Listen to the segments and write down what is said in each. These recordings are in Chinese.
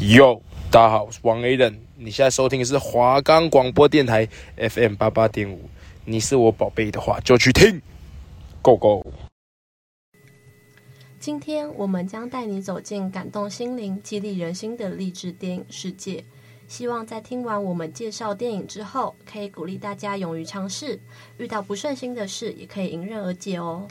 哟，大家好，我是王 Aden，你现在收听的是华冈广播电台 FM 八八点五。你是我宝贝的话，就去听，Go Go。今天我们将带你走进感动心灵、激励人心的励志电影世界。希望在听完我们介绍电影之后，可以鼓励大家勇于尝试，遇到不顺心的事也可以迎刃而解哦。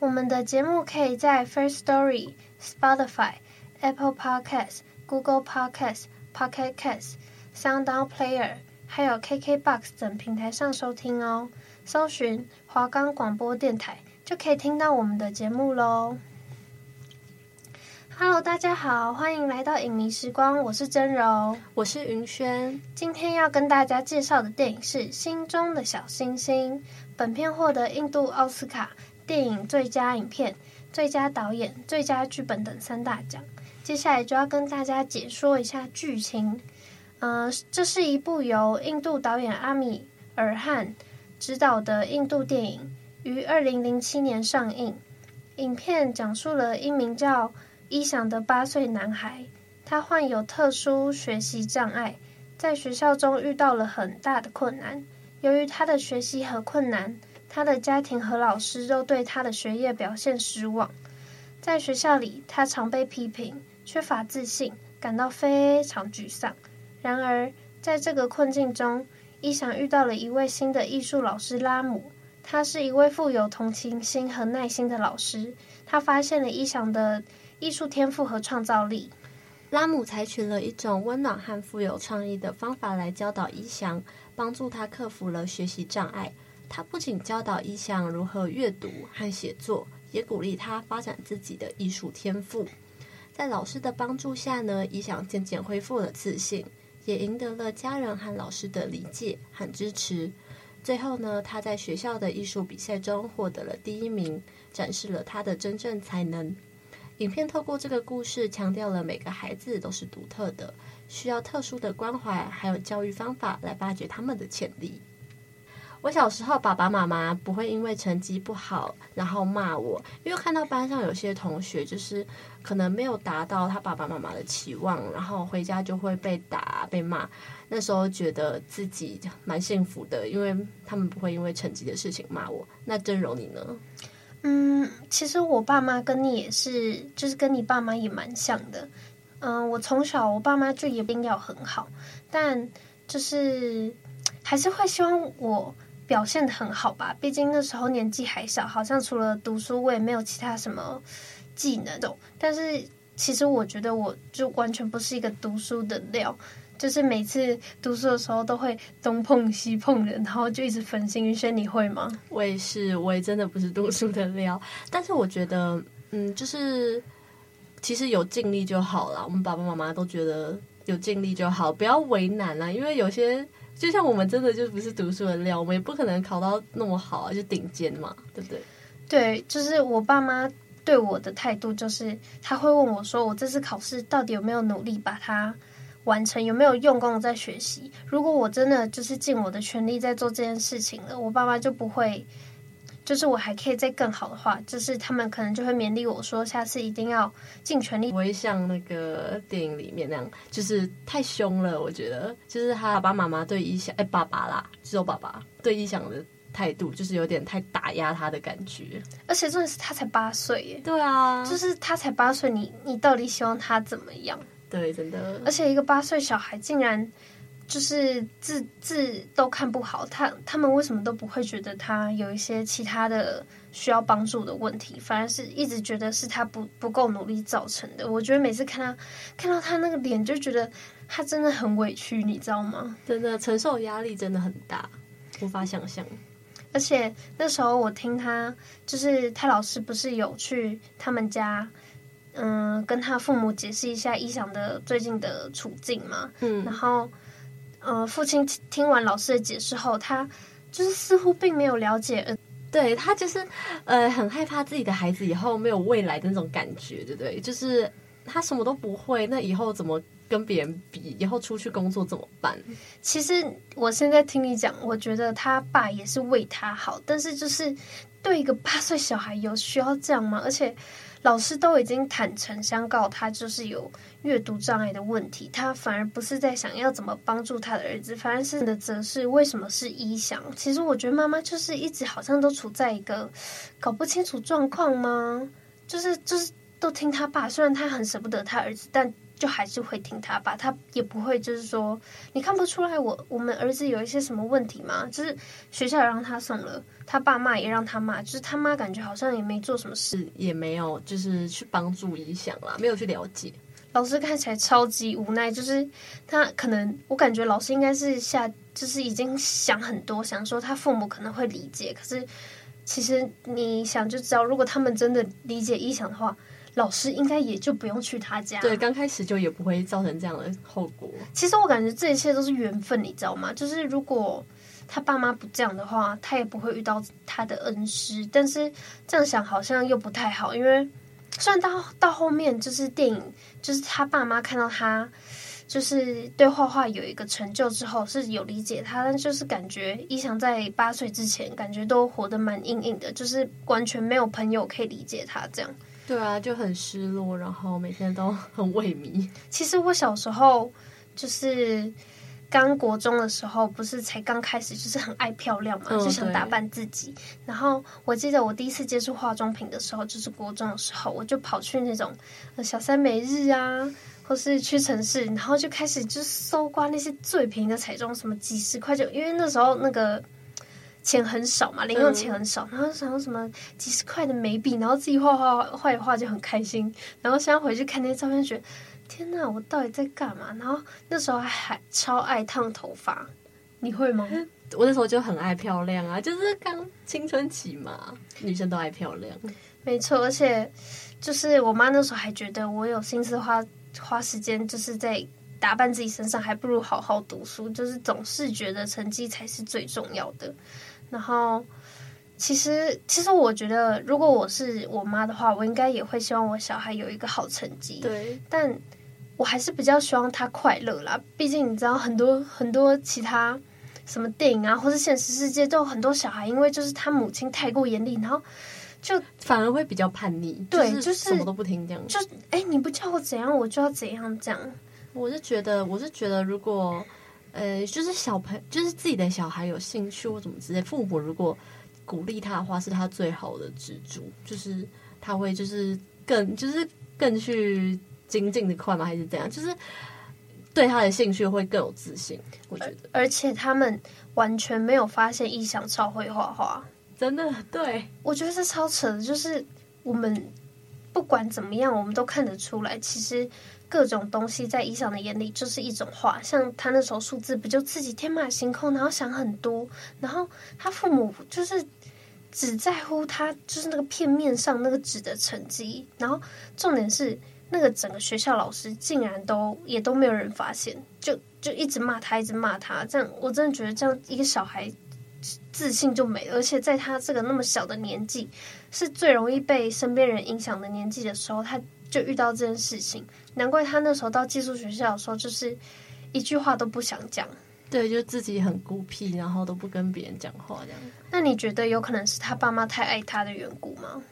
我们的节目可以在 First Story、Spotify、Apple Podcasts、Google Podcasts、Pocket Casts、SoundOn Player，还有 KKBox 等平台上收听哦。搜寻华冈广播电台，就可以听到我们的节目喽。Hello，大家好，欢迎来到影迷时光，我是真柔，我是云轩。今天要跟大家介绍的电影是《心中的小星星》。本片获得印度奥斯卡电影最佳影片、最佳导演、最佳剧本等三大奖。接下来就要跟大家解说一下剧情。呃，这是一部由印度导演阿米尔汗执导的印度电影，于二零零七年上映。影片讲述了一名叫伊翔的八岁男孩，他患有特殊学习障碍，在学校中遇到了很大的困难。由于他的学习和困难，他的家庭和老师都对他的学业表现失望。在学校里，他常被批评，缺乏自信，感到非常沮丧。然而，在这个困境中，伊翔遇到了一位新的艺术老师拉姆，他是一位富有同情心和耐心的老师。他发现了伊翔的艺术天赋和创造力，拉姆采取了一种温暖和富有创意的方法来教导伊翔，帮助他克服了学习障碍。他不仅教导伊翔如何阅读和写作，也鼓励他发展自己的艺术天赋。在老师的帮助下呢，伊翔渐渐恢复了自信，也赢得了家人和老师的理解和支持。最后呢，他在学校的艺术比赛中获得了第一名，展示了他的真正才能。影片透过这个故事，强调了每个孩子都是独特的，需要特殊的关怀，还有教育方法来发掘他们的潜力。我小时候，爸爸妈妈不会因为成绩不好然后骂我，因为看到班上有些同学就是可能没有达到他爸爸妈妈的期望，然后回家就会被打被骂。那时候觉得自己蛮幸福的，因为他们不会因为成绩的事情骂我。那真柔你呢？嗯，其实我爸妈跟你也是，就是跟你爸妈也蛮像的。嗯，我从小我爸妈就一定要很好，但就是还是会希望我表现得很好吧。毕竟那时候年纪还小，好像除了读书，我也没有其他什么技能的。但是其实我觉得我就完全不是一个读书的料。就是每次读书的时候都会东碰西碰人，然后就一直分心。云轩，你会吗？我也是，我也真的不是读书的料。但是我觉得，嗯，就是其实有尽力就好了。我们爸爸妈妈都觉得有尽力就好，不要为难啊。因为有些就像我们真的就不是读书的料，我们也不可能考到那么好啊，就顶尖嘛，对不对？对，就是我爸妈对我的态度，就是他会问我说：“我这次考试到底有没有努力把它？”完成有没有用功在学习？如果我真的就是尽我的全力在做这件事情了，我爸妈就不会，就是我还可以再更好的话，就是他们可能就会勉励我说，下次一定要尽全力，不会像那个电影里面那样，就是太凶了。我觉得，就是他爸爸妈妈对伊想，哎，爸爸啦，只有爸爸对伊想的态度，就是有点太打压他的感觉。而且重点是他才八岁耶，对啊，就是他才八岁，你你到底希望他怎么样？对，真的。而且一个八岁小孩竟然就是字字都看不好，他他们为什么都不会觉得他有一些其他的需要帮助的问题，反而是一直觉得是他不不够努力造成的。我觉得每次看他看到他那个脸，就觉得他真的很委屈，你知道吗？真的承受压力真的很大，无法想象。而且那时候我听他，就是他老师不是有去他们家。嗯，跟他父母解释一下伊想的最近的处境嘛。嗯，然后，呃，父亲听完老师的解释后，他就是似乎并没有了解，呃，对他就是呃很害怕自己的孩子以后没有未来的那种感觉，对不对？就是他什么都不会，那以后怎么跟别人比？以后出去工作怎么办？其实我现在听你讲，我觉得他爸也是为他好，但是就是对一个八岁小孩有需要这样吗？而且。老师都已经坦诚相告，他就是有阅读障碍的问题，他反而不是在想要怎么帮助他的儿子，反而是的则是为什么是一想？其实我觉得妈妈就是一直好像都处在一个搞不清楚状况吗？就是就是都听他爸，虽然他很舍不得他儿子，但。就还是会听他爸，他也不会就是说，你看不出来我我们儿子有一些什么问题吗？就是学校也让他送了，他爸妈也让他骂，就是他妈感觉好像也没做什么事，也没有就是去帮助影响啦，没有去了解。老师看起来超级无奈，就是他可能我感觉老师应该是下就是已经想很多，想说他父母可能会理解，可是其实你想就知道，如果他们真的理解一想的话。老师应该也就不用去他家，对，刚开始就也不会造成这样的后果。其实我感觉这一切都是缘分，你知道吗？就是如果他爸妈不这样的话，他也不会遇到他的恩师。但是这样想好像又不太好，因为虽然到到后面就是电影，就是他爸妈看到他就是对画画有一个成就之后是有理解他，但就是感觉一翔在八岁之前感觉都活得蛮硬硬的，就是完全没有朋友可以理解他这样。对啊，就很失落，然后每天都 很萎靡。其实我小时候就是刚国中的时候，不是才刚开始，就是很爱漂亮嘛，嗯、就想打扮自己。然后我记得我第一次接触化妆品的时候，就是国中的时候，我就跑去那种小三美日啊，或是屈臣氏，然后就开始就搜刮那些最便宜的彩妆，什么几十块就，因为那时候那个。钱很少嘛，零用钱很少，嗯、然后想要什么几十块的眉笔，然后自己画画画一画就很开心。然后现在回去看那些照片，觉得天呐，我到底在干嘛？然后那时候，还超爱烫头发，你会吗？我那时候就很爱漂亮啊，就是刚青春期嘛，女生都爱漂亮。没错，而且就是我妈那时候还觉得我有心思花花时间，就是在打扮自己身上，还不如好好读书，就是总是觉得成绩才是最重要的。然后，其实，其实我觉得，如果我是我妈的话，我应该也会希望我小孩有一个好成绩。对，但我还是比较希望他快乐啦。毕竟你知道，很多很多其他什么电影啊，或是现实世界，都有很多小孩，因为就是他母亲太过严厉，然后就反而会比较叛逆。对，就是、就是、什么都不听这样。就哎，你不叫我怎样，我就要怎样这样。我是觉得，我是觉得，如果。呃，就是小朋友，就是自己的小孩有兴趣或怎么之类，父母如果鼓励他的话，是他最好的支柱。就是他会，就是更，就是更去精进的快吗？还是怎样？就是对他的兴趣会更有自信。我觉得，而且他们完全没有发现异想超会画画，真的，对，我觉得是超扯的。就是我们不管怎么样，我们都看得出来，其实。各种东西在一翔的眼里就是一种画，像他那时候数字不就自己天马行空，然后想很多，然后他父母就是只在乎他就是那个片面上那个纸的成绩，然后重点是那个整个学校老师竟然都也都没有人发现，就就一直骂他，一直骂他，这样我真的觉得这样一个小孩自信就没了，而且在他这个那么小的年纪，是最容易被身边人影响的年纪的时候，他。就遇到这件事情，难怪他那时候到寄宿学校的时候，就是一句话都不想讲。对，就自己很孤僻，然后都不跟别人讲话这样。那你觉得有可能是他爸妈太爱他的缘故吗？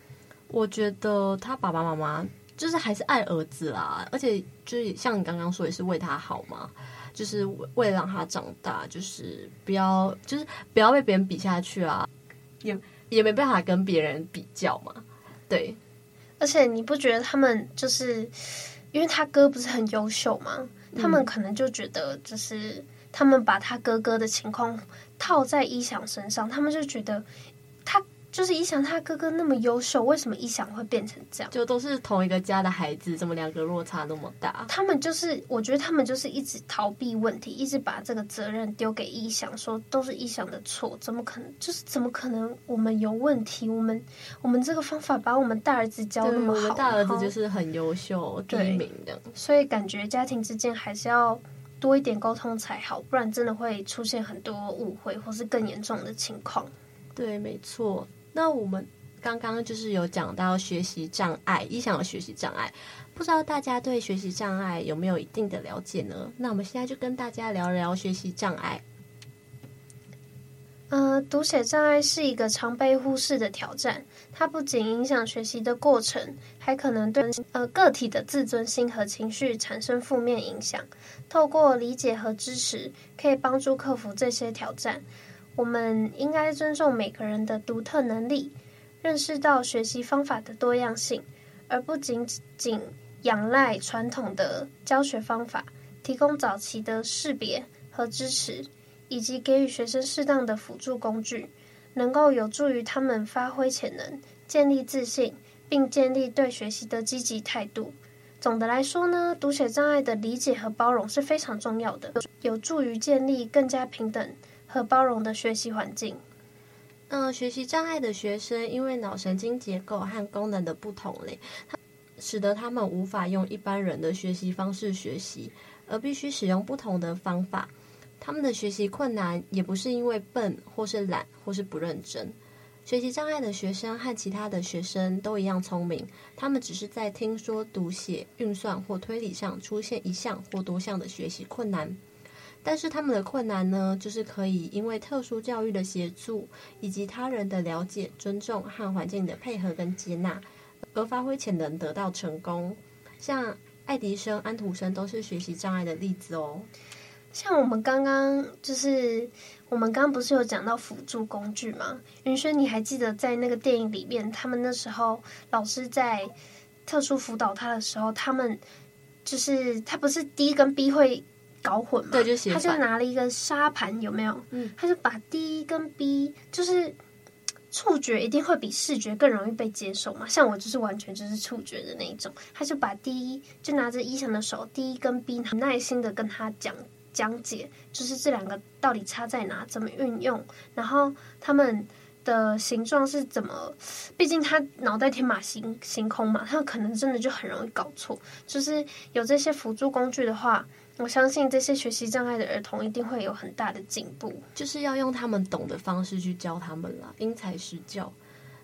我觉得他爸爸妈妈就是还是爱儿子啦，而且就是像你刚刚说，也是为他好嘛，就是为了让他长大，就是不要就是不要被别人比下去啊，也也没办法跟别人比较嘛，对。而且你不觉得他们就是，因为他哥不是很优秀嘛？他们可能就觉得，就是他们把他哥哥的情况套在一想身上，他们就觉得他。就是一想他哥哥那么优秀，为什么一想会变成这样？就都是同一个家的孩子，怎么两个落差那么大？他们就是，我觉得他们就是一直逃避问题，一直把这个责任丢给一想，说都是一想的错，怎么可能？就是怎么可能？我们有问题？我们我们这个方法把我们大儿子教那么好，我们大儿子就是很优秀，第一名的。所以感觉家庭之间还是要多一点沟通才好，不然真的会出现很多误会，或是更严重的情况。对，没错。那我们刚刚就是有讲到学习障碍，一想到学习障碍，不知道大家对学习障碍有没有一定的了解呢？那我们现在就跟大家聊聊学习障碍。呃，读写障碍是一个常被忽视的挑战，它不仅影响学习的过程，还可能对呃个体的自尊心和情绪产生负面影响。透过理解和支持，可以帮助克服这些挑战。我们应该尊重每个人的独特能力，认识到学习方法的多样性，而不仅仅仰赖传统的教学方法，提供早期的识别和支持。以及给予学生适当的辅助工具，能够有助于他们发挥潜能、建立自信，并建立对学习的积极态度。总的来说呢，读写障碍的理解和包容是非常重要的，有助于建立更加平等和包容的学习环境。嗯、学习障碍的学生因为脑神经结构和功能的不同类，使得他们无法用一般人的学习方式学习，而必须使用不同的方法。他们的学习困难也不是因为笨，或是懒，或是不认真。学习障碍的学生和其他的学生都一样聪明，他们只是在听说读写、运算或推理上出现一项或多项的学习困难。但是他们的困难呢，就是可以因为特殊教育的协助，以及他人的了解、尊重和环境的配合跟接纳，而发挥潜能得到成功。像爱迪生、安徒生都是学习障碍的例子哦。像我们刚刚就是我们刚刚不是有讲到辅助工具吗？云轩，你还记得在那个电影里面，他们那时候老师在特殊辅导他的时候，他们就是他不是 D 跟 B 会搞混嘛？对，就写他就拿了一个沙盘，有没有？嗯，他就把 D 跟 B 就是触觉一定会比视觉更容易被接受嘛。像我就是完全就是触觉的那一种，他就把第一就拿着伊翔的手第一跟 B 很耐心的跟他讲。讲解就是这两个到底差在哪，怎么运用，然后他们的形状是怎么？毕竟他脑袋天马行行空嘛，他可能真的就很容易搞错。就是有这些辅助工具的话，我相信这些学习障碍的儿童一定会有很大的进步。就是要用他们懂的方式去教他们啦，因材施教。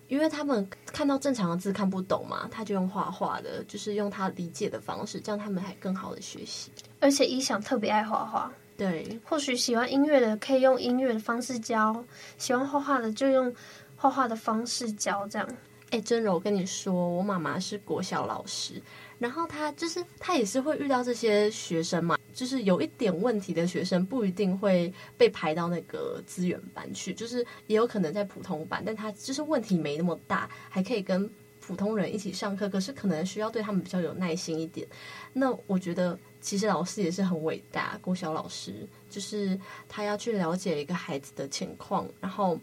因为他们看到正常的字看不懂嘛，他就用画画的，就是用他理解的方式，这样他们还更好的学习。而且伊想特别爱画画，对，或许喜欢音乐的可以用音乐的方式教，喜欢画画的就用画画的方式教，这样。哎，真柔，我跟你说，我妈妈是国小老师。然后他就是他也是会遇到这些学生嘛，就是有一点问题的学生不一定会被排到那个资源班去，就是也有可能在普通班，但他就是问题没那么大，还可以跟普通人一起上课，可是可能需要对他们比较有耐心一点。那我觉得其实老师也是很伟大，国小老师就是他要去了解一个孩子的情况，然后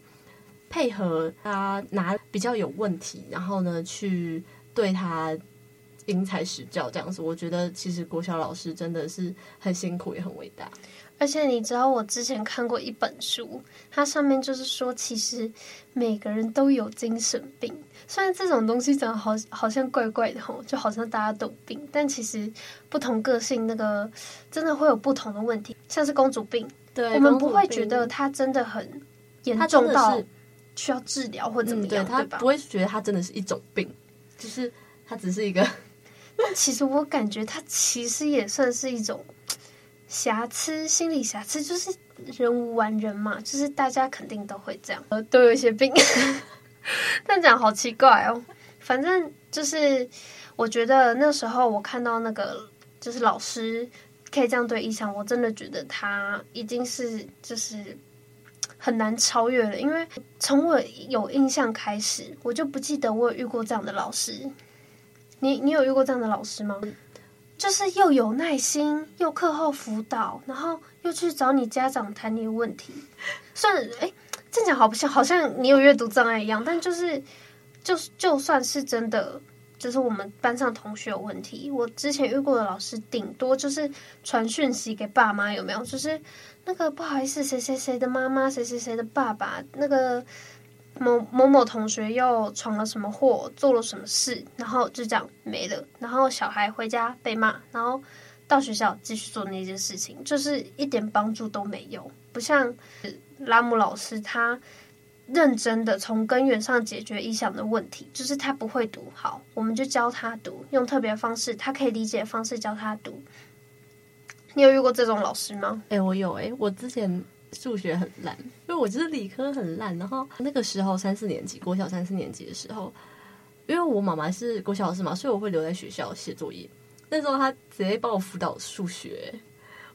配合他拿比较有问题，然后呢去对他。因材施教这样子，我觉得其实国小老师真的是很辛苦也很伟大。而且你知道，我之前看过一本书，它上面就是说，其实每个人都有精神病。虽然这种东西长得好好像怪怪的吼，就好像大家都有病，但其实不同个性那个真的会有不同的问题。像是公主病，对，我们不会觉得它真的很严重到需要治疗或怎么样，嗯、对，他不会觉得它真的是一种病，就是它只是一个。其实我感觉他其实也算是一种瑕疵，心理瑕疵，就是人无完人嘛，就是大家肯定都会这样，都有一些病。但讲好奇怪哦，反正就是我觉得那时候我看到那个就是老师可以这样对伊翔，我真的觉得他已经是就是很难超越了，因为从我有印象开始，我就不记得我有遇过这样的老师。你你有遇过这样的老师吗？就是又有耐心，又课后辅导，然后又去找你家长谈你的问题。算哎，这样讲好不像，好像你有阅读障碍一样。但就是，就就算是真的，就是我们班上同学有问题，我之前遇过的老师，顶多就是传讯息给爸妈，有没有？就是那个不好意思，谁谁谁的妈妈，谁谁谁的爸爸，那个。某某某同学又闯了什么祸，做了什么事，然后就这样没了。然后小孩回家被骂，然后到学校继续做那件事情，就是一点帮助都没有。不像拉姆老师，他认真的从根源上解决伊翔的问题，就是他不会读，好，我们就教他读，用特别方式，他可以理解的方式教他读。你有遇过这种老师吗？哎、欸，我有哎、欸，我之前。数学很烂，因为我就是理科很烂。然后那个时候三四年级，国小三四年级的时候，因为我妈妈是国小老师嘛，所以我会留在学校写作业。那时候她直接帮我辅导数学，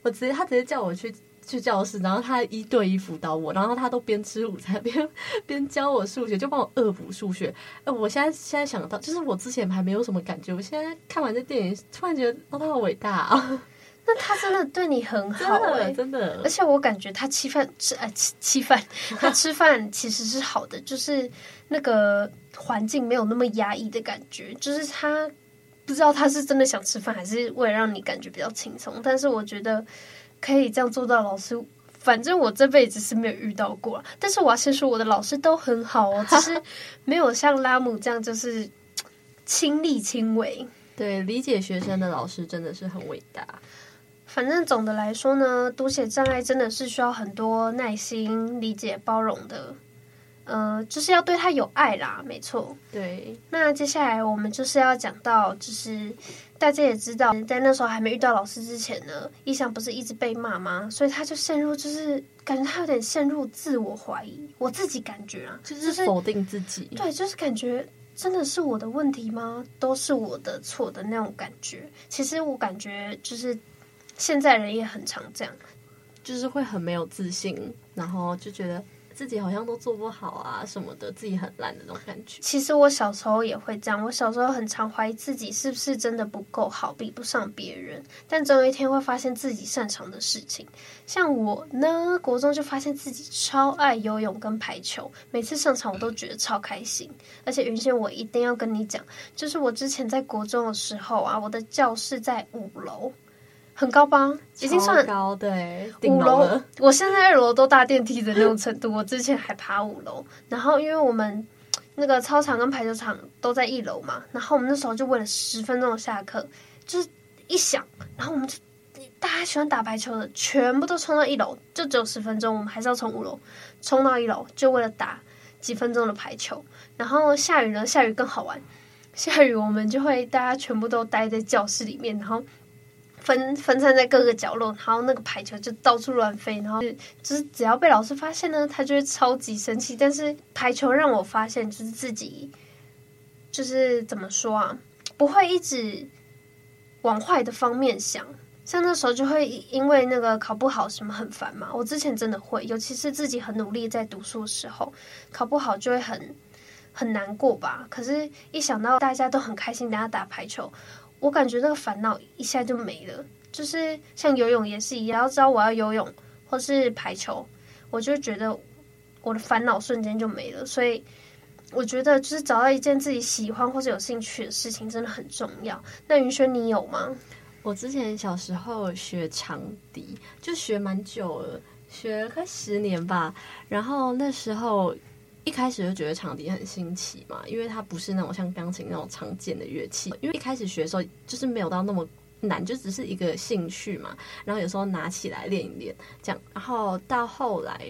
我直接她直接叫我去去教室，然后她一对一辅导我，然后她都边吃午餐 边边教我数学，就帮我恶补数学。呃，我现在现在想到，就是我之前还没有什么感觉，我现在看完这电影，突然觉得哦，她好伟大啊！那他真的对你很好哎、欸，真的，而且我感觉他吃饭吃哎吃吃饭，他吃饭其实是好的，就是那个环境没有那么压抑的感觉，就是他不知道他是真的想吃饭，还是为了让你感觉比较轻松。但是我觉得可以这样做到，老师，反正我这辈子是没有遇到过。但是我要先说，我的老师都很好哦，只是 没有像拉姆这样就是亲力亲为。对，理解学生的老师真的是很伟大。反正总的来说呢，读写障碍真的是需要很多耐心、理解、包容的，呃，就是要对他有爱啦，没错。对。那接下来我们就是要讲到，就是大家也知道，在那时候还没遇到老师之前呢，一翔不是一直被骂吗？所以他就陷入，就是感觉他有点陷入自我怀疑。我自己感觉啊，就是否定自己。对，就是感觉真的是我的问题吗？都是我的错的那种感觉。其实我感觉就是。现在人也很常这样，就是会很没有自信，然后就觉得自己好像都做不好啊什么的，自己很烂的那种感觉。其实我小时候也会这样，我小时候很常怀疑自己是不是真的不够好，比不上别人。但总有一天会发现自己擅长的事情。像我呢，国中就发现自己超爱游泳跟排球，每次上场我都觉得超开心。而且云仙，我一定要跟你讲，就是我之前在国中的时候啊，我的教室在五楼。很高吧？已经算高，对。五楼，我现在二楼都搭电梯的那种程度。我之前还爬五楼，然后因为我们那个操场跟排球场都在一楼嘛，然后我们那时候就为了十分钟的下课，就是一响，然后我们就大家喜欢打排球的全部都冲到一楼，就只有十分钟，我们还是要从五楼冲到一楼，就为了打几分钟的排球。然后下雨呢，下雨更好玩，下雨我们就会大家全部都待在教室里面，然后。分分散在各个角落，然后那个排球就到处乱飞，然后就是只要被老师发现呢，他就会超级生气。但是排球让我发现，就是自己就是怎么说啊，不会一直往坏的方面想。像那时候就会因为那个考不好什么很烦嘛。我之前真的会，尤其是自己很努力在读书的时候，考不好就会很很难过吧。可是，一想到大家都很开心，大家打排球。我感觉那个烦恼一下就没了，就是像游泳也是一样，要知道我要游泳或是排球，我就觉得我的烦恼瞬间就没了。所以我觉得就是找到一件自己喜欢或者有兴趣的事情真的很重要。那云轩你有吗？我之前小时候学长笛，就学蛮久了，学快十年吧。然后那时候。一开始就觉得长笛很新奇嘛，因为它不是那种像钢琴那种常见的乐器。因为一开始学的时候就是没有到那么难，就只是一个兴趣嘛。然后有时候拿起来练一练，这样。然后到后来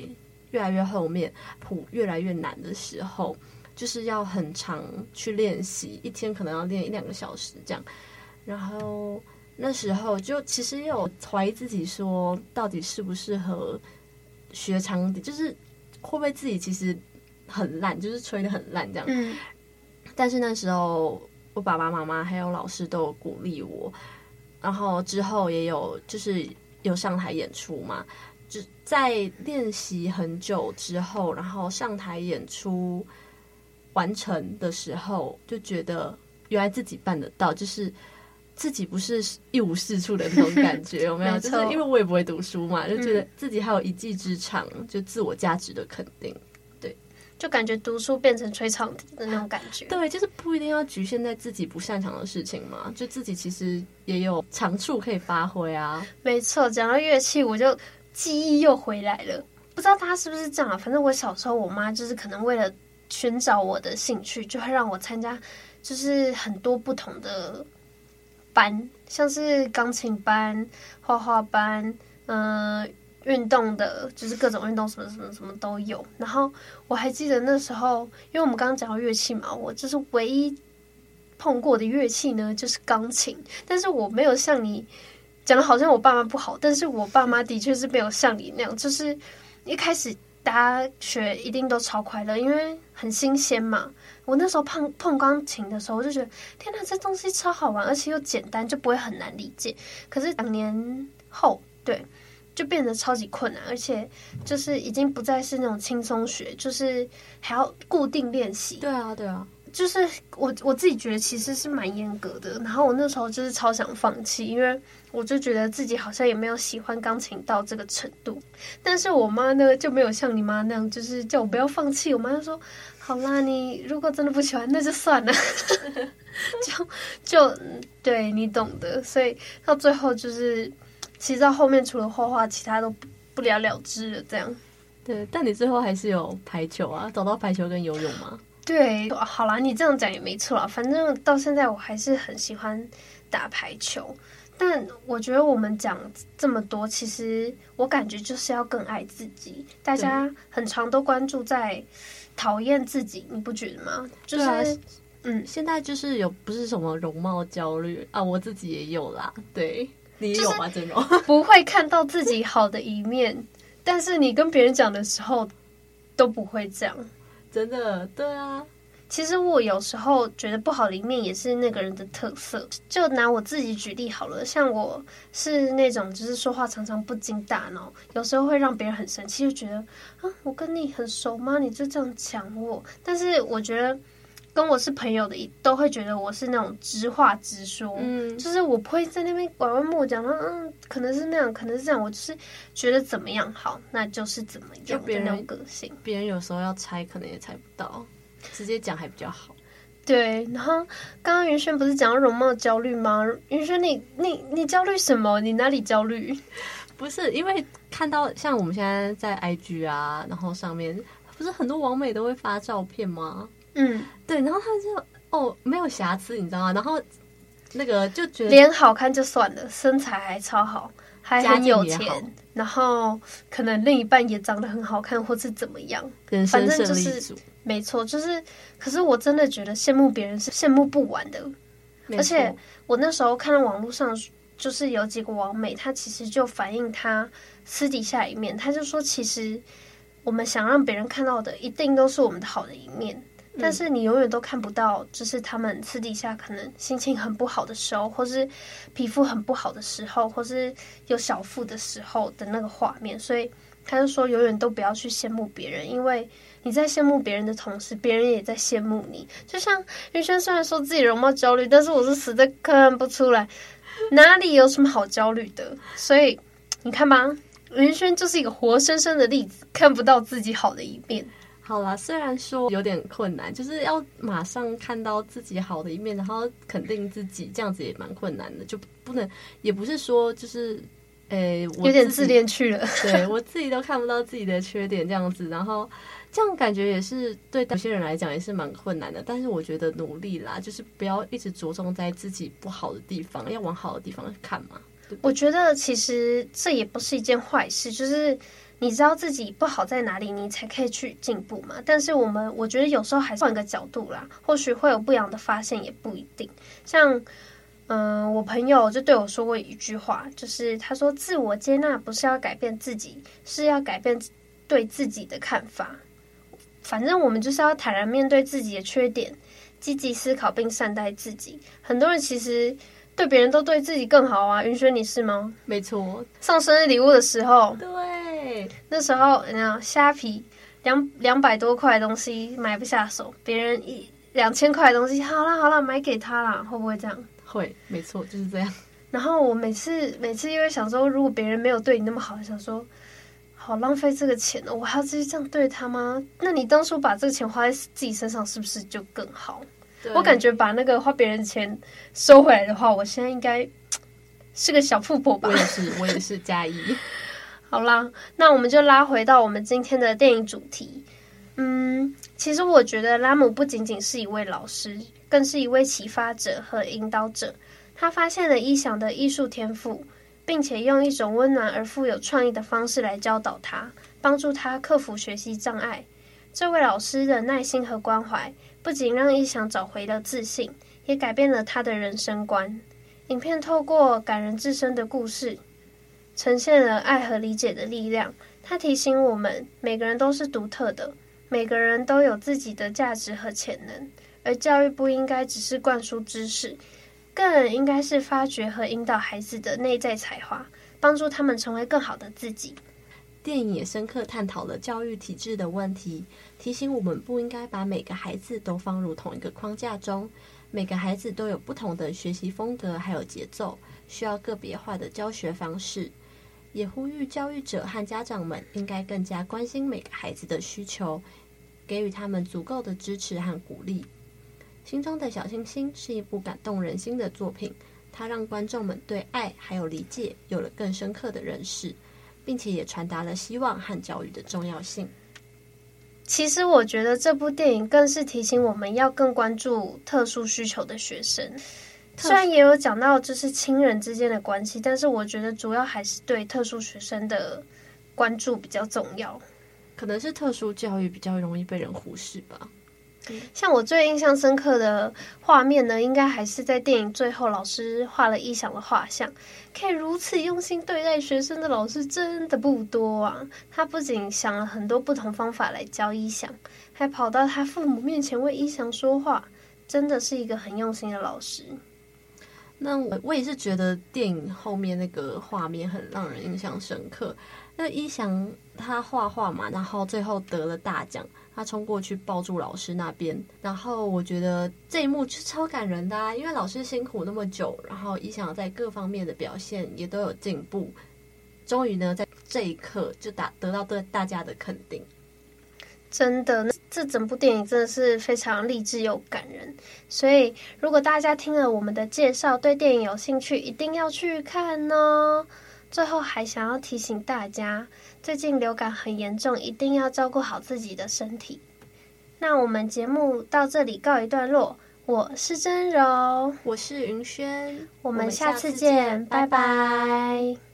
越来越后面谱越来越难的时候，就是要很长去练习，一天可能要练一两个小时这样。然后那时候就其实也有怀疑自己，说到底适不适合学长笛，就是会不会自己其实。很烂，就是吹的很烂这样。嗯。但是那时候，我爸爸妈妈还有老师都有鼓励我，然后之后也有就是有上台演出嘛。就在练习很久之后，然后上台演出完成的时候，就觉得原来自己办得到，就是自己不是一无是处的那种感觉，有没有？就是因为我也不会读书嘛，就觉得自己还有一技之长，就自我价值的肯定。就感觉读书变成吹长笛的那种感觉，对，就是不一定要局限在自己不擅长的事情嘛，就自己其实也有长处可以发挥啊。没错，讲到乐器，我就记忆又回来了。不知道大家是不是这样啊？反正我小时候，我妈就是可能为了寻找我的兴趣，就会让我参加，就是很多不同的班，像是钢琴班、画画班，嗯、呃。运动的，就是各种运动，什么什么什么都有。然后我还记得那时候，因为我们刚刚讲到乐器嘛，我就是唯一碰过的乐器呢，就是钢琴。但是我没有像你讲的，好像我爸妈不好，但是我爸妈的确是没有像你那样，就是一开始大家学一定都超快乐，因为很新鲜嘛。我那时候碰碰钢琴的时候，我就觉得天哪，这东西超好玩，而且又简单，就不会很难理解。可是两年后，对，就变得超级困难，而且就是已经不再是那种轻松学，就是还要固定练习。对啊，对啊。就是我我自己觉得其实是蛮严格的，然后我那时候就是超想放弃，因为我就觉得自己好像也没有喜欢钢琴到这个程度。但是我妈呢就没有像你妈那样，就是叫我不要放弃。我妈就说：“好啦，你如果真的不喜欢，那就算了。”就就对你懂的。所以到最后就是，其实到后面除了画画，其他都不不了了之了。这样。对，但你最后还是有排球啊，找到排球跟游泳吗？对，好啦，你这样讲也没错啦。反正到现在我还是很喜欢打排球，但我觉得我们讲这么多，其实我感觉就是要更爱自己。大家很常都关注在讨厌自己，你不觉得吗？就是，啊、嗯，现在就是有不是什么容貌焦虑啊，我自己也有啦。对，你也有吗？这种 不会看到自己好的一面，但是你跟别人讲的时候都不会这样。真的，对啊。其实我有时候觉得不好的一面也是那个人的特色。就拿我自己举例好了，像我是那种就是说话常常不经大脑，有时候会让别人很生气，就觉得啊，我跟你很熟吗？你就这样讲我。但是我觉得。跟我是朋友的，都会觉得我是那种直话直说，嗯，就是我不会在那边拐弯抹角，嗯，可能是那样，可能是这样，我就是觉得怎么样好，那就是怎么样的那种个性。别人有时候要猜，可能也猜不到，直接讲还比较好。对，然后刚刚云轩不是讲到容貌焦虑吗？云轩，你你你焦虑什么？你哪里焦虑？不是因为看到像我们现在在 IG 啊，然后上面不是很多网美都会发照片吗？嗯，对，然后他就哦，没有瑕疵，你知道吗？然后那个就觉得脸好看就算了，身材还超好，还很有钱，然后可能另一半也长得很好看，或是怎么样，反正就是没错，就是。可是我真的觉得羡慕别人是羡慕不完的，而且我那时候看到网络上就是有几个网美，她其实就反映她私底下一面，她就说其实我们想让别人看到的，一定都是我们的好的一面。但是你永远都看不到，就是他们私底下可能心情很不好的时候，或是皮肤很不好的时候，或是有小腹的时候的那个画面。所以他就说，永远都不要去羡慕别人，因为你在羡慕别人的同时，别人也在羡慕你。就像云轩虽然说自己容貌焦虑，但是我是实在看不出来哪里有什么好焦虑的。所以你看吧，云轩就是一个活生生的例子，看不到自己好的一面。好啦，虽然说有点困难，就是要马上看到自己好的一面，然后肯定自己，这样子也蛮困难的，就不能，也不是说就是，诶、欸，我有点自恋去了，对 我自己都看不到自己的缺点，这样子，然后这样感觉也是对有些人来讲也是蛮困难的，但是我觉得努力啦，就是不要一直着重在自己不好的地方，要往好的地方看嘛。我觉得其实这也不是一件坏事，就是。你知道自己不好在哪里，你才可以去进步嘛。但是我们，我觉得有时候还是换个角度啦，或许会有不一样的发现，也不一定。像，嗯、呃，我朋友就对我说过一句话，就是他说：“自我接纳不是要改变自己，是要改变对自己的看法。反正我们就是要坦然面对自己的缺点，积极思考并善待自己。很多人其实。”对别人都对自己更好啊，云轩你是吗？没错，送生日礼物的时候，对，那时候你知道虾皮两两百多块的东西买不下手，别人一两千块的东西，好啦好啦，买给他啦，会不会这样？会，没错，就是这样。然后我每次每次因为想说，如果别人没有对你那么好，想说好浪费这个钱哦，我还要继续这样对他吗？那你当初把这个钱花在自己身上，是不是就更好？我感觉把那个花别人的钱收回来的话，我现在应该 是个小富婆吧？我也是，我也是加一。好啦，那我们就拉回到我们今天的电影主题。嗯，其实我觉得拉姆不仅仅是一位老师，更是一位启发者和引导者。他发现了伊想的艺术天赋，并且用一种温暖而富有创意的方式来教导他，帮助他克服学习障碍。这位老师的耐心和关怀。不仅让伊想找回了自信，也改变了他的人生观。影片透过感人至深的故事，呈现了爱和理解的力量，它提醒我们，每个人都是独特的，每个人都有自己的价值和潜能，而教育不应该只是灌输知识，更应该是发掘和引导孩子的内在才华，帮助他们成为更好的自己。电影也深刻探讨了教育体制的问题，提醒我们不应该把每个孩子都放入同一个框架中，每个孩子都有不同的学习风格还有节奏，需要个别化的教学方式。也呼吁教育者和家长们应该更加关心每个孩子的需求，给予他们足够的支持和鼓励。心中的小星星是一部感动人心的作品，它让观众们对爱还有理解有了更深刻的认识。并且也传达了希望和教育的重要性。其实，我觉得这部电影更是提醒我们要更关注特殊需求的学生。虽然也有讲到就是亲人之间的关系，但是我觉得主要还是对特殊学生的关注比较重要。可能是特殊教育比较容易被人忽视吧。像我最印象深刻的画面呢，应该还是在电影最后，老师画了一翔的画像。可以如此用心对待学生的老师真的不多啊！他不仅想了很多不同方法来教一翔，还跑到他父母面前为一翔说话，真的是一个很用心的老师。那我我也是觉得电影后面那个画面很让人印象深刻。那一翔他画画嘛，然后最后得了大奖。他冲过去抱住老师那边，然后我觉得这一幕是超感人的啊，因为老师辛苦那么久，然后一翔在各方面的表现也都有进步，终于呢在这一刻就达得到对大家的肯定。真的，这整部电影真的是非常励志又感人，所以如果大家听了我们的介绍，对电影有兴趣，一定要去看哦。最后还想要提醒大家，最近流感很严重，一定要照顾好自己的身体。那我们节目到这里告一段落，我是真柔，我是云轩，我们下次见，拜拜。